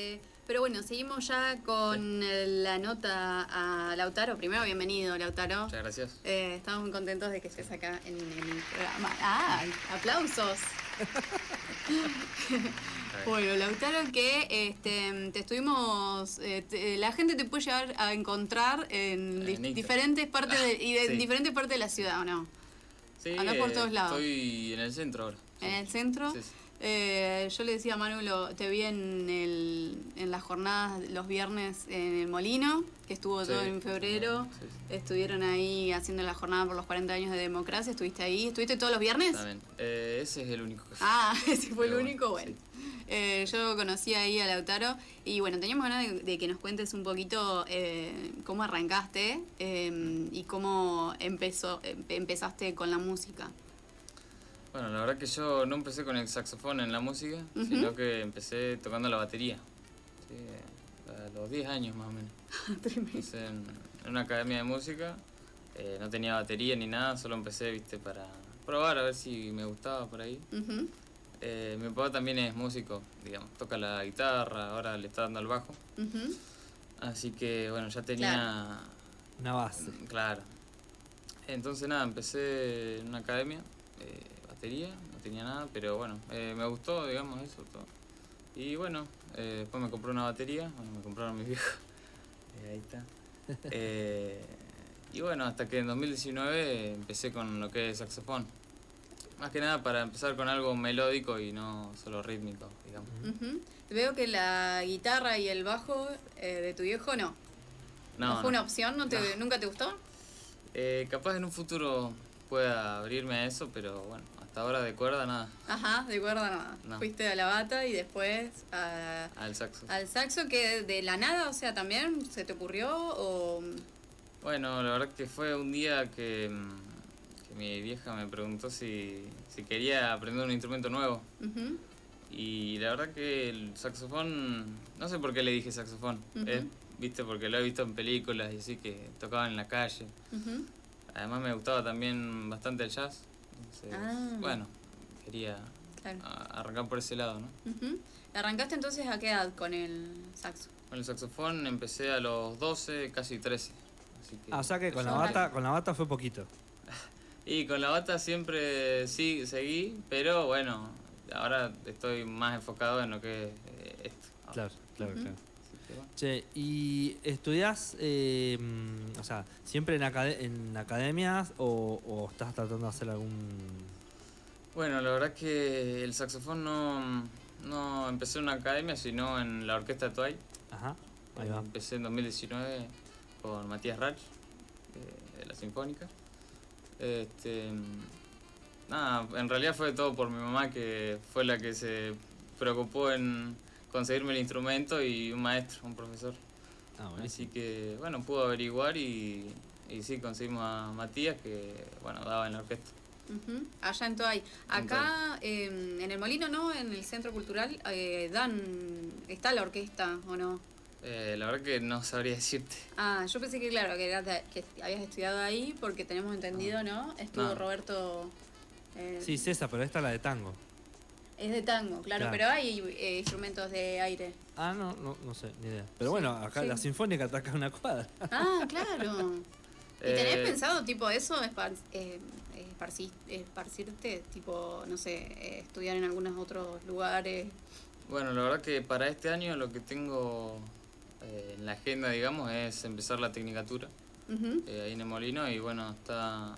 Eh, pero bueno, seguimos ya con la nota a Lautaro. Primero, bienvenido, Lautaro. Muchas gracias. Eh, estamos muy contentos de que estés acá en, el programa. ¡Ah! ¡Aplausos! bueno, Lautaro, que este, te estuvimos. Eh, la gente te puede llegar a encontrar en, diferentes partes de, y de diferentes partes de la ciudad, ¿o no? Sí, por todos lados. Estoy en el centro ahora. ¿En el centro? Sí, eh, yo le decía a Manu, te vi en, el, en las jornadas los viernes en el Molino, que estuvo todo en febrero. Estuvieron ahí haciendo la jornada por los 40 años de democracia. ¿Estuviste ahí? ¿Estuviste todos los viernes? Eh, ese es el único que Ah, ese fue el único, bueno. Eh, yo conocí ahí a Lautaro y bueno, teníamos ganas de, que nos cuentes un poquito cómo arrancaste y cómo empezó, empezaste con la música. Bueno, la verdad que yo no empecé con el saxofón en la música, sino que empecé tocando la batería. a los 10 años más o menos. empecé en, una academia de música, eh, no tenía batería ni nada, solo empecé, viste, para probar a ver si me gustaba por ahí. Eh, mi papá también es músico, digamos, toca la guitarra, ahora le está dando al bajo. Así que, bueno, ya tenía... Una base. Claro. Entonces, nada, empecé en una academia. Eh, no tenía nada, pero bueno, eh, me gustó, digamos, eso todo. Y bueno, eh, después me compré una batería, bueno, me compraron mis viejos, eh, ahí está. y bueno, hasta que en 2019 empecé con lo que es saxofón. Más que nada para empezar con algo melódico y no solo rítmico, digamos. Veo que la guitarra y el bajo de tu viejo no. No, fue una opción? ¿No te, ¿Nunca te gustó? capaz en un futuro pueda abrirme a eso, pero bueno, hasta ahora de cuerda nada. Ajá, de cuerda nada. Fuiste a la bata y después al saxo. Al saxo que de la nada, o sea, también se te ocurrió o... Bueno, la verdad que fue un día que, mm, mi vieja me preguntó si, quería aprender un instrumento nuevo. Y la verdad que el saxofón, no sé por qué le dije saxofón, viste, porque lo he visto en películas y así que tocaba en la calle. Además me gustaba también bastante el jazz. Ah. bueno, quería arrancar por ese lado, ¿no? ¿Arrancaste entonces a qué edad con el saxo? Con el saxofón empecé a los 12, casi 13. ah, o sea que con la, bata, con la bata fue poquito. y con la bata siempre sí seguí, pero bueno, ahora estoy más enfocado en lo que es eh, esto. Claro, claro, claro. Che, ¿y estudias, eh, o sea, siempre en, en academias o, estás tratando de hacer algún...? Bueno, la verdad que el saxofón no, no empecé en una academia, sino en la orquesta Tway. Ajá, ahí va. Empecé en 2019 con Matías Rach, eh, de la Sinfónica. Este, nada, en realidad fue todo por mi mamá, que fue la que se preocupó en conseguirme el instrumento y un maestro, un profesor. Ah, Así que, bueno, pudo averiguar y, y sí, conseguimos a Matías, que, bueno, daba en la orquesta. Allá en Toay. Acá em, en el Molino, ¿no? En el Centro Cultural, eh, dan. ¿Está la orquesta o no? Eh, la verdad que no sabría decirte. Ah, yo pensé que, claro, que, que habías estudiado ahí porque tenemos entendido, ¿no? Estuvo Roberto. Eh, sí, César, pero esta es la de tango. Es de tango, claro, pero hay eh, instrumentos de aire. Ah, no, no, no sé, ni idea. Pero bueno, acá la sinfónica ataca una cuadra. Ah, claro. ¿Y tenés eh, pensado tipo eso, eh, esparcirte, tipo, no sé, estudiar en algunos otros lugares? Bueno, la verdad que para este año lo que tengo en la agenda, digamos, es empezar la tecnicatura ahí en el Molino y bueno, está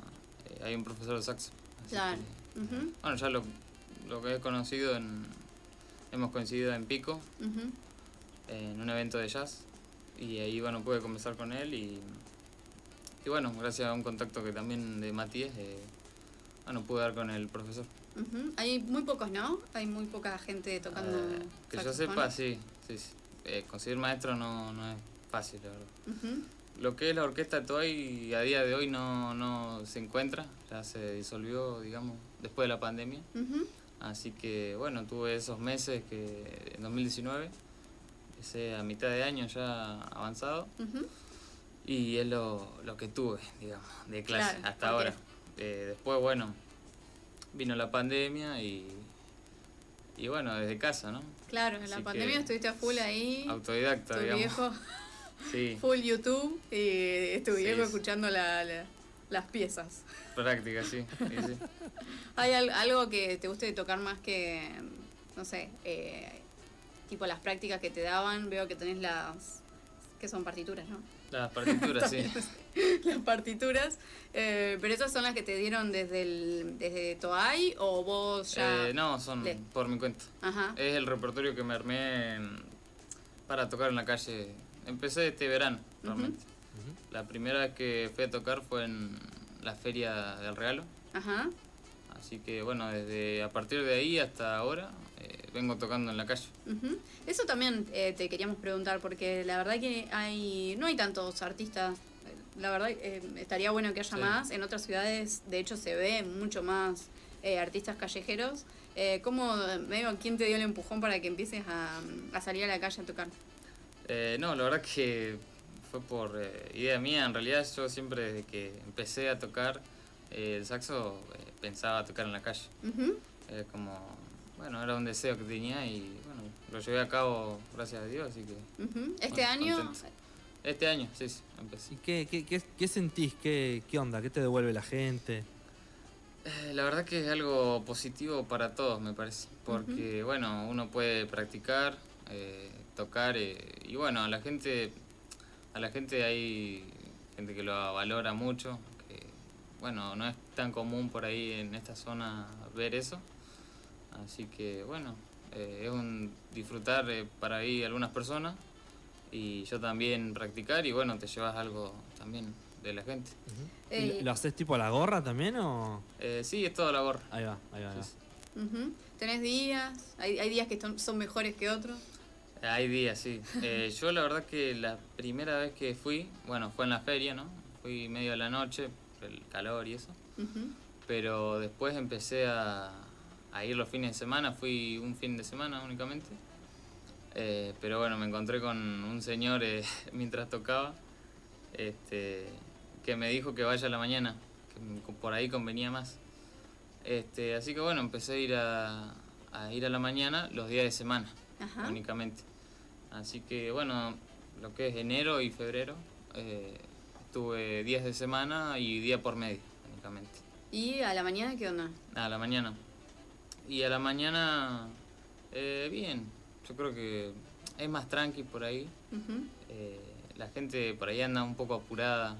hay un profesor de saxo. Claro. Bueno, ya lo lo que he conocido en. Hemos coincidido en Pico, en un evento de jazz, y ahí bueno pude conversar con él y. Y bueno, gracias a un contacto que también de Matías, eh, bueno, pude dar con el profesor. Hay muy pocos, ¿no? Hay muy poca gente tocando. Eh, que yo sepa, sí. sí, eh, conseguir maestro no, no es fácil, la verdad. Lo que es la orquesta Toy a día de hoy no, no se encuentra, ya se disolvió, digamos, después de la pandemia. Así que bueno, tuve esos meses que en 2019, ese a mitad de año ya avanzado, y es lo, que tuve, digamos, de clase hasta ahora. Eh, después, bueno, vino la pandemia y y bueno, desde casa, ¿no? Claro, en la pandemia estuviste a full ahí. Autodidacta, tu digamos. viejo. sí. Full YouTube y tu viejo escuchando las piezas. Práctica, sí. ¿Hay algo que te guste tocar más que, no sé, eh, tipo las prácticas que te daban? Veo que tenés las, que son partituras, ¿no? Las partituras, sí. las partituras. Eh, ¿Pero esas son las que te dieron desde el desde Toay o vos ya...? Eh, no, son por mi cuenta. Ajá. Es el repertorio que me armé para tocar en la calle. Empecé este verano, realmente. La primera vez que fui a tocar fue en la Feria del Regalo. Ajá. Así que bueno, desde a partir de ahí hasta ahora eh, vengo tocando en la calle. Eso también eh, te queríamos preguntar, porque la verdad que hay no hay tantos artistas. La verdad eh, estaría bueno que haya más. En otras ciudades, de hecho, se ve mucho más artistas callejeros. ¿Cómo, medio, quién te dio el empujón para que empieces a, a salir a la calle a tocar? no, la verdad que fue por idea mía. En realidad, yo siempre desde que empecé a tocar el saxo pensaba tocar en la calle. como bueno, era un deseo que tenía y bueno, lo llevé a cabo gracias a Dios, así que... ¿Este año? Este año, sí, sí, empecé. ¿Y qué, qué, qué, qué sentís? ¿Qué, ¿Qué onda? ¿Qué te devuelve la gente? Eh, la verdad que es algo positivo para todos, me parece, porque bueno, uno puede practicar, eh, tocar eh, y bueno, la gente, a la gente hay gente que lo valora mucho, que bueno, no es tan común por ahí en esta zona ver eso. Así que bueno, eh, es un disfrutar eh, para ahí algunas personas y yo también practicar y bueno, te llevas algo también de la gente. ¿Lo haces tipo a la gorra también o...? Eh, sí, es todo a la gorra. Ahí va, ahí va. ¿Tenés días? ¿Hay, ¿Hay, días que son, mejores que otros? Hay días, sí. yo la verdad que la primera vez que fui, bueno, fue en la feria, ¿no? Fui medio de la noche, el calor y eso. Pero después empecé a, a ir los fines de semana, fui un fin de semana únicamente. Eh, pero bueno, me encontré con un señor eh, mientras tocaba este, que me dijo que vaya a la mañana, que por ahí convenía más. Este, así que bueno, empecé a ir a, ir a la mañana los días de semana únicamente. Así que bueno, lo que es enero y febrero, eh, tuve días de semana y día por medio únicamente. ¿Y a la mañana qué onda? A la mañana. Y a la mañana, eh, bien. Yo creo que es más tranqui por ahí. Eh, la gente por ahí anda un poco apurada,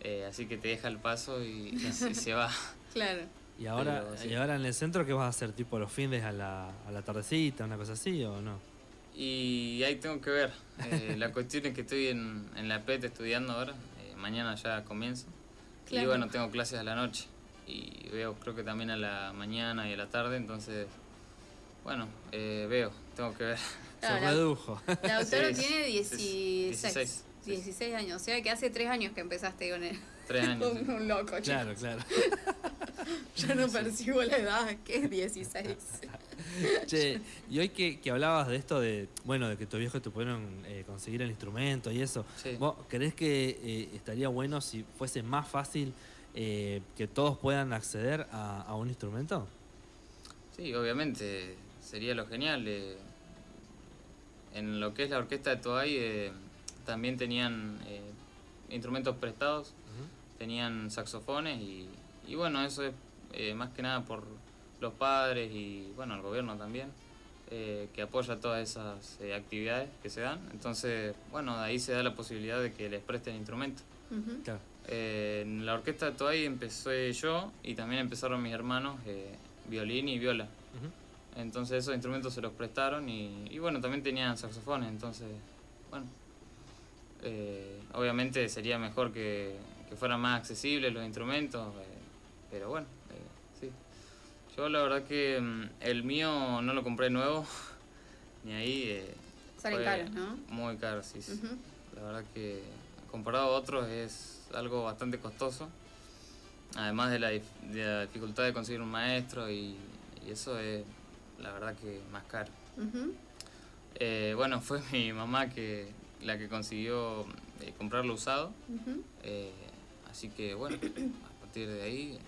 eh, así que te deja el paso y, se, va. Claro. ¿Y ahora, ¿Y ahora en el centro qué vas a hacer? ¿Tipo los fines a la, a la tardecita, una cosa así o no? Y ahí tengo que ver. la cuestión es que estoy en, en la PET estudiando ahora. mañana ya comienzo. Y bueno, tengo clases a la noche y veo creo que también a la mañana y a la tarde, entonces, bueno, eh, veo, tengo que ver. Se redujo. La autora tiene 16, 16, años, o sea que hace 3 años que empezaste con él. 3 años. un, loco, Claro, claro. Yo no percibo la edad, que es 16. che, y hoy que, que, hablabas de esto de, bueno, de que tus viejos te pudieron eh, conseguir el instrumento y eso, ¿vos crees que eh, estaría bueno si fuese más fácil eh, que todos puedan acceder a, un instrumento? Sí, obviamente, sería lo genial. Eh, en lo que es la orquesta de Toay eh, también tenían instrumentos prestados, tenían saxofones y, y, bueno, eso es más que nada por los padres y bueno, el gobierno también. que apoya todas esas actividades que se dan. Entonces, bueno, de ahí se da la posibilidad de que les presten instrumentos. claro. Eh, en la orquesta de Toay empecé yo y también empezaron mis hermanos eh, violín y viola. Entonces esos instrumentos se los prestaron y, bueno, también tenían saxofones, entonces, bueno, eh, obviamente sería mejor que, fueran más accesibles los instrumentos, pero bueno, sí. Yo la verdad que mm, el mío no lo compré nuevo, ni ahí. Salen caros, ¿no? Muy caro, sí. sí. La verdad que comparado a otros es algo bastante costoso, además de la, dificultad de conseguir un maestro y, eso es la verdad que más caro. Eh, bueno, fue mi mamá que la que consiguió eh, comprarlo usado, eh, así que bueno, a partir de ahí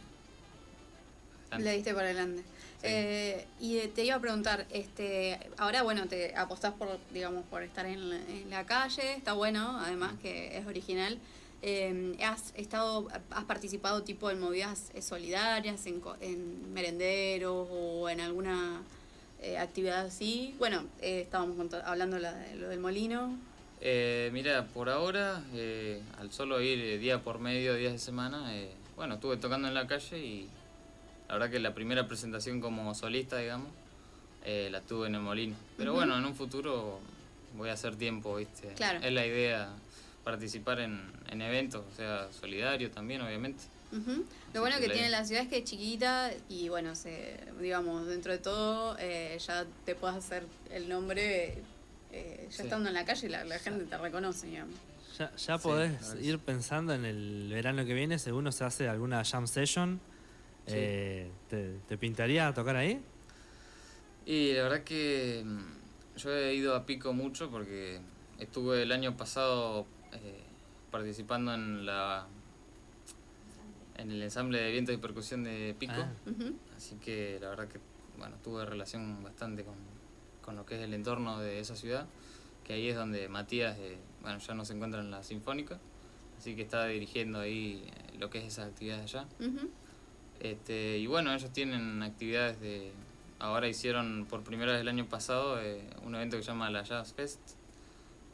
Le diste por adelante. Eh, y te iba a preguntar, este, ahora bueno, te apostás por, digamos, por estar en la, calle, está bueno, además que es original. Eh, ¿Has estado, has participado tipo en movidas solidarias, en, en merenderos o en alguna eh, actividad así? Bueno, estábamos hablando de lo del molino. mira, por ahora, al solo ir día por medio, días de semana, bueno, estuve tocando en la calle y la verdad que la primera presentación como solista, digamos, eh, la tuve en el Molino. Pero bueno, en un futuro voy a hacer tiempo, ¿viste? Claro. Es la idea participar en, eventos, o sea, solidario también, obviamente. Lo bueno que, tiene la ciudad es que es chiquita y bueno, se, digamos, dentro de todo eh, ya te puedes hacer el nombre eh, ya estando en la calle la, la gente te reconoce, digamos. Ya, ya podés ir pensando en el verano que viene, según se hace alguna jam session eh, ¿te, pintaría tocar ahí? Y la verdad que mm, yo he ido a Pico mucho porque estuve el año pasado eh, participando en la en el ensamble de vientos y percusión de Pico. Ah. Así que la verdad que bueno, tuve relación bastante con, con, lo que es el entorno de esa ciudad, que ahí es donde Matías eh, bueno, ya no se encuentra en la Sinfónica, así que está dirigiendo ahí lo que es esas actividades allá. Este, y bueno, ellos tienen actividades de... Ahora hicieron por primera vez el año pasado eh, un evento que se llama la Jazz Fest.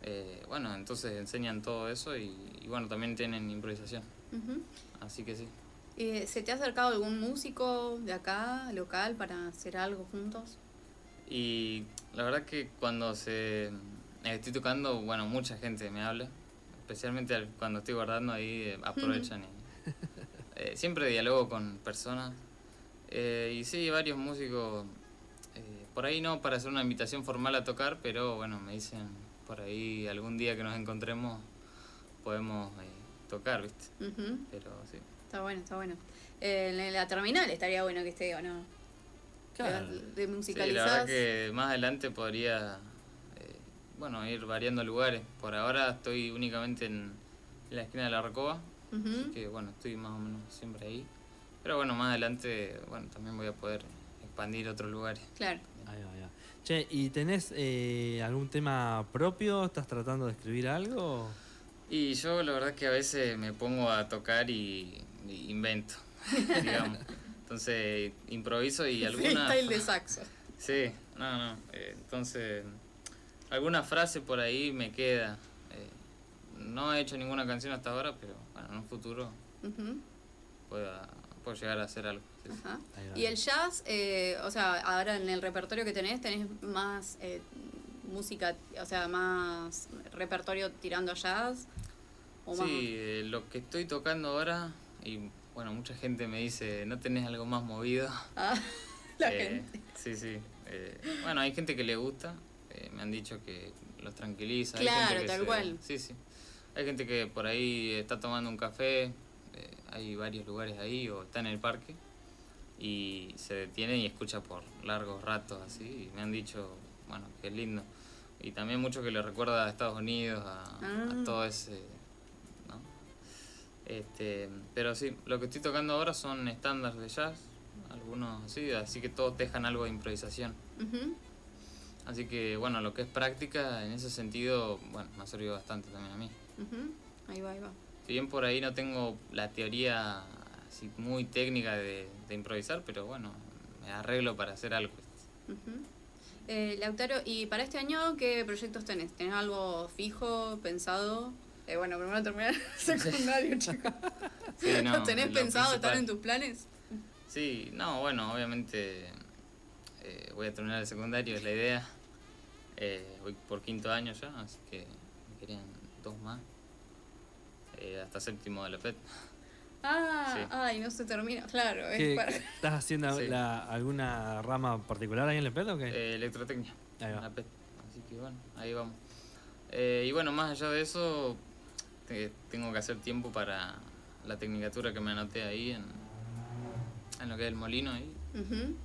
Eh, bueno, entonces enseñan todo eso y, bueno, también tienen improvisación. Así que sí. Eh, ¿Se te ha acercado algún músico de acá, local, para hacer algo juntos? Y la verdad que cuando se estoy tocando, bueno, mucha gente me habla, especialmente cuando estoy guardando ahí aprovechan y eh, siempre dialogo con personas. Eh, y sí, varios músicos, eh, por ahí no para hacer una invitación formal a tocar, pero bueno, me dicen por ahí algún día que nos encontremos podemos tocar, ¿viste? Pero sí. Está bueno, está bueno. en la terminal estaría bueno que esté, ¿o no? Claro. De musicalizar. Sí, la verdad que más adelante podría, bueno, ir variando lugares. Por ahora estoy únicamente en, en la esquina de la Recoba, Así que bueno, estoy más o menos siempre ahí. Pero bueno, más adelante, bueno, también voy a poder expandir otros lugares. Claro. Ahí va, Che, ¿y tenés eh, algún tema propio? ¿Estás tratando de escribir algo? Y yo la verdad que a veces me pongo a tocar y, invento, digamos. Entonces improviso y alguna... Freestyle de saxo. Sí, no, no. Eh, entonces, alguna frase por ahí me queda. Eh, no he hecho ninguna canción hasta ahora, pero en un futuro pueda, llegar a hacer algo. Y el jazz, eh, o sea, ahora en el repertorio que tenés, tenés más eh, música, o sea, más repertorio tirando jazz. sí, eh, lo que estoy tocando ahora, y bueno, mucha gente me dice, ¿no tenés algo más movido? Ah, la gente. Sí, sí. bueno, hay gente que le gusta, me han dicho que los tranquiliza. Claro, tal cual. Sí, sí. Hay gente que por ahí está tomando un café, eh, hay varios lugares ahí, o está en el parque, y se detiene y escucha por largos ratos así, y me han dicho, bueno, que es lindo. Y también mucho que le recuerda a Estados Unidos, a, ah. todo ese... ¿no? Este, pero sí, lo que estoy tocando ahora son estándares de jazz, algunos así, así que todos dejan algo de improvisación. Así que bueno, lo que es práctica en ese sentido, bueno, me ha servido bastante también a mí. Ahí va, ahí va. Si bien por ahí no tengo la teoría así muy técnica de, improvisar, pero bueno, me arreglo para hacer algo. eh, Lautaro, ¿y para este año qué proyectos tenés? ¿Tenés algo fijo, pensado? Eh, bueno, primero terminar el secundario, chicos. no, ¿Tenés pensado estar en tus planes? Sí, no, bueno, obviamente eh, voy a terminar el secundario, es la idea. Eh, voy por quinto año ya, así que me querían más. Eh, hasta séptimo de la FED. Ah, ay, no se termina, claro. ¿Estás haciendo alguna rama particular ahí en la FED o qué? Eh, electrotecnia. Ahí va. Así que bueno, ahí vamos. Eh, y bueno, más allá de eso, tengo que hacer tiempo para la tecnicatura que me anoté ahí en, en lo que es el molino ahí.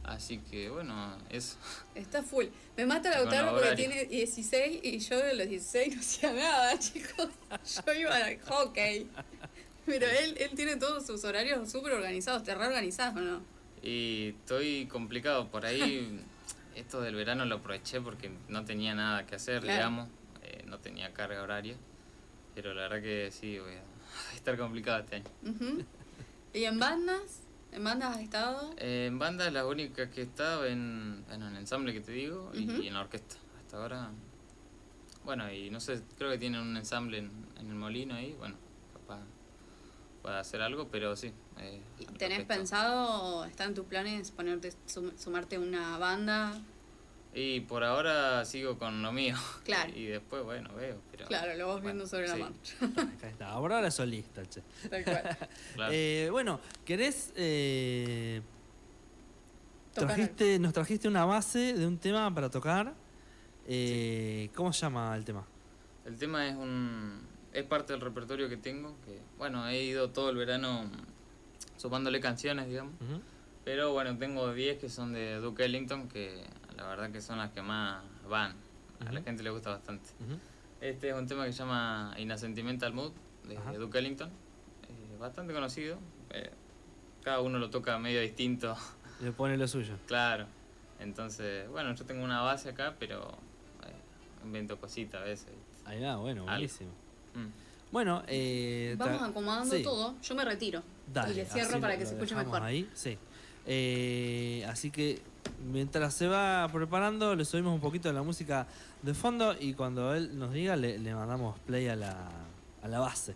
Así que bueno, eso. Está full. Me mata la Lautaro porque tiene 16 y yo de los 16 no hacía nada, chicos. Yo iba al hockey. Pero él, él tiene todos sus horarios súper organizados, te reorganizados, ¿o no? Y estoy complicado. Por ahí, esto del verano lo aproveché porque no tenía nada que hacer, digamos. Eh, no tenía carga horaria. Pero la verdad que sí, voy a estar complicado este año. ¿Y en bandas? ¿En bandas has estado? Eh, en bandas la única que he estado en, en el ensamble que te digo y, en la orquesta. Hasta ahora, bueno, y no sé, creo que tienen un ensamble en, en el molino ahí, bueno, capaz pueda hacer algo, pero sí. Eh, ¿Tenés pensado, está en tus planes ponerte sumarte a una banda? Y por ahora sigo con lo mío. Claro. Y después, bueno, veo. claro, lo vas viendo sobre la marcha. Acá está. Ahora es solista, che. Tal cual. eh, bueno, ¿querés. Eh, trajiste, nos trajiste una base de un tema para tocar. Eh, ¿Cómo se llama el tema? El tema es un es parte del repertorio que tengo, que bueno, he ido todo el verano sumándole canciones, digamos. Pero bueno, tengo 10 que son de Duke Ellington, que la verdad que son las que más van. A la gente le gusta bastante. Este es un tema que se llama In a Sentimental Mood, de Duke Ellington. Eh, bastante conocido. Eh, cada uno lo toca medio distinto. Le pone lo suyo. Claro. Entonces, bueno, yo tengo una base acá, pero eh, invento cositas a veces. Ahí va, bueno, buenísimo. Mm. Bueno, eh, vamos acomodando todo. Yo me retiro. y le cierro para que se escuche mejor. Ahí, sí. Eh, así que mientras se va preparando, le subimos un poquito de la música de fondo y cuando él nos diga, le, le mandamos play a la, a la base.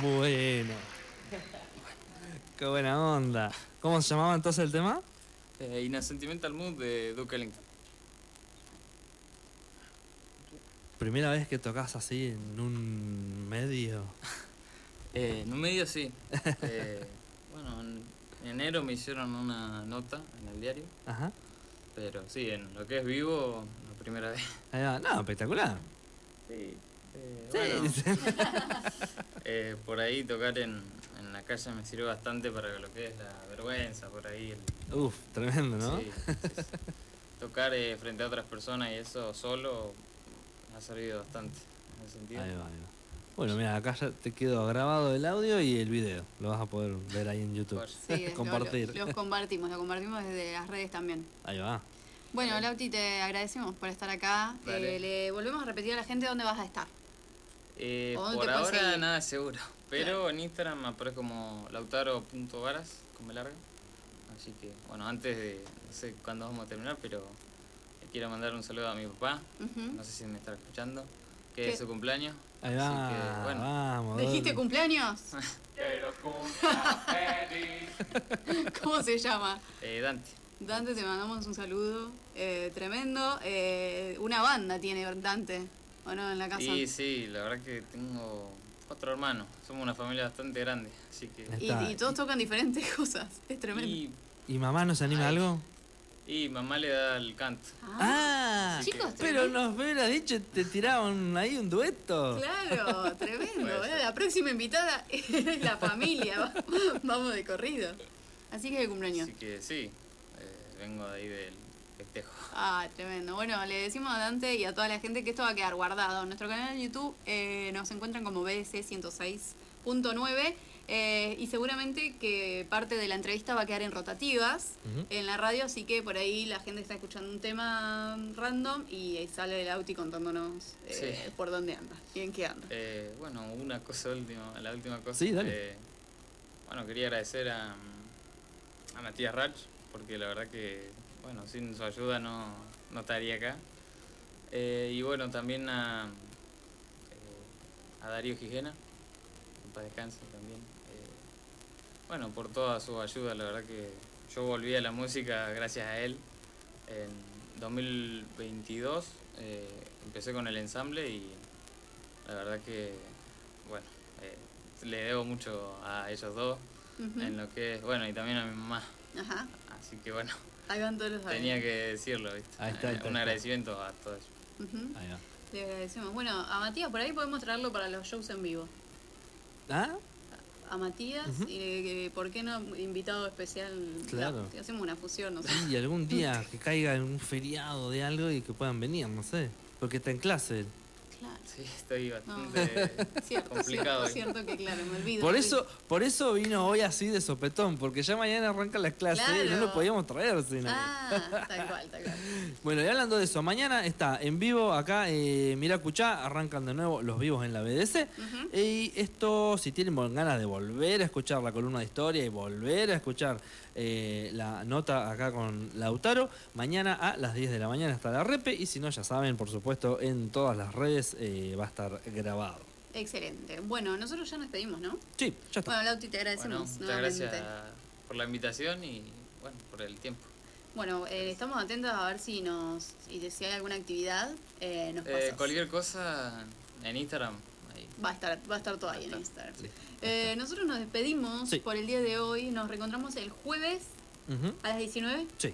Bueno. Qué buena onda. ¿Cómo se llamaba entonces el tema? Eh, In a Sentimental Mood de Duke Ellington. ¿Primera vez que tocas así en un medio? Eh, en un medio sí. Eh, bueno, en enero me hicieron una nota en el diario. Ajá. Pero sí, en lo que es vivo, la primera vez. no, espectacular. Sí. Eh, sí. eh, por ahí tocar en, en, la calle me sirve bastante para lo que es la vergüenza, por ahí. El... Uf, tremendo, ¿no? Sí, Tocar eh, frente a otras personas y eso solo me ha servido bastante en ese sentido. Ahí va, ahí va. Bueno, mira, acá ya te quedó grabado el audio y el video. Lo vas a poder ver ahí en YouTube. Sí, Compartir. Lo, los compartimos, lo compartimos desde las redes también. Ahí va. Bueno, Lauti, te agradecemos por estar acá. Eh, le volvemos a repetir a la gente dónde vas a estar. Eh, por ahora nada seguro. Pero en Instagram me aparece como lautaro.varas, como larga. Así que, bueno, antes de, no sé cuándo vamos a terminar, pero quiero mandar un saludo a mi papá. No sé si me está escuchando. Que es su cumpleaños. Ahí va, Así que, bueno. vamos. ¿Dijiste cumpleaños? ¿Cómo se llama? Eh, Dante. Dante, te mandamos un saludo. Eh, tremendo. Eh, una banda tiene Dante, ¿o no? En la casa. Sí, sí, la verdad que tengo otro hermano. Somos una familia bastante grande, así que... Y, todos tocan diferentes cosas. Es tremendo. ¿Y, mamá nos anima algo? Y mamá le da el canto. Ah, chicos, pero nos hubiera dicho, te tiraban ahí un dueto. Claro, tremendo. la próxima invitada es la familia. Vamos de corrido. Así que de cumpleaños. Así que sí, eh, vengo de ahí del festejo. Ah, tremendo. Bueno, le decimos a Dante y a toda la gente que esto va a quedar guardado. En nuestro canal de YouTube eh, nos encuentran como BDC 106.9. Eh, y seguramente que parte de la entrevista va a quedar en rotativas en la radio, así que por ahí la gente está escuchando un tema random y sale el Auti contándonos eh, por dónde anda y en qué anda. Eh, bueno, una cosa última, la última cosa. Sí, dale. bueno, quería agradecer a, a Matías Rach, porque la verdad que, bueno, sin su ayuda no, no estaría acá. y bueno, también a, a Darío Gijena, para descanso también bueno, por toda su ayuda, la verdad que yo volví a la música gracias a él. En 2022 eh, empecé con el ensamble y la verdad que, bueno, eh, le debo mucho a ellos dos en lo que es, bueno, y también a mi mamá. Ajá. Así que bueno, tenía que decirlo, ¿viste? Ahí está, Un agradecimiento a todos Ahí va. Le agradecemos. Bueno, a Matías por ahí podemos traerlo para los shows en vivo. ¿Ah? a Matías y por qué no invitado especial. Claro. hacemos una fusión, no sé. Y algún día que caiga en un feriado de algo y que puedan venir, no sé. Porque está en clase. Sí, estoy bastante complicado. Cierto, que claro, me olvido. Por eso, por eso vino hoy así de sopetón, porque ya mañana arrancan las clases y no lo podíamos traer sin Ah, tal cual, tal cual. Bueno, y hablando de eso, mañana está en vivo acá, eh, Miracuchá, arrancan de nuevo los vivos en la BDC. Y esto, si tienen ganas de volver a escuchar la columna de historia y volver a escuchar eh, la nota acá con Lautaro. Mañana a las 10 de la mañana está la repe y si no, ya saben, por supuesto, en todas las redes eh, va a estar grabado. Excelente. Bueno, nosotros ya nos pedimos, ¿no? Sí, ya está. Bueno, Lauti, te agradecemos. muchas gracias por la invitación y bueno, por el tiempo. Bueno, eh, estamos atentos a ver si nos si hay alguna actividad, nos cualquier cosa en Instagram. Va a estar, va a estar todo ahí en Instagram. Eh, nosotros nos despedimos por el día de hoy. Nos reencontramos el jueves a las 19. Sí.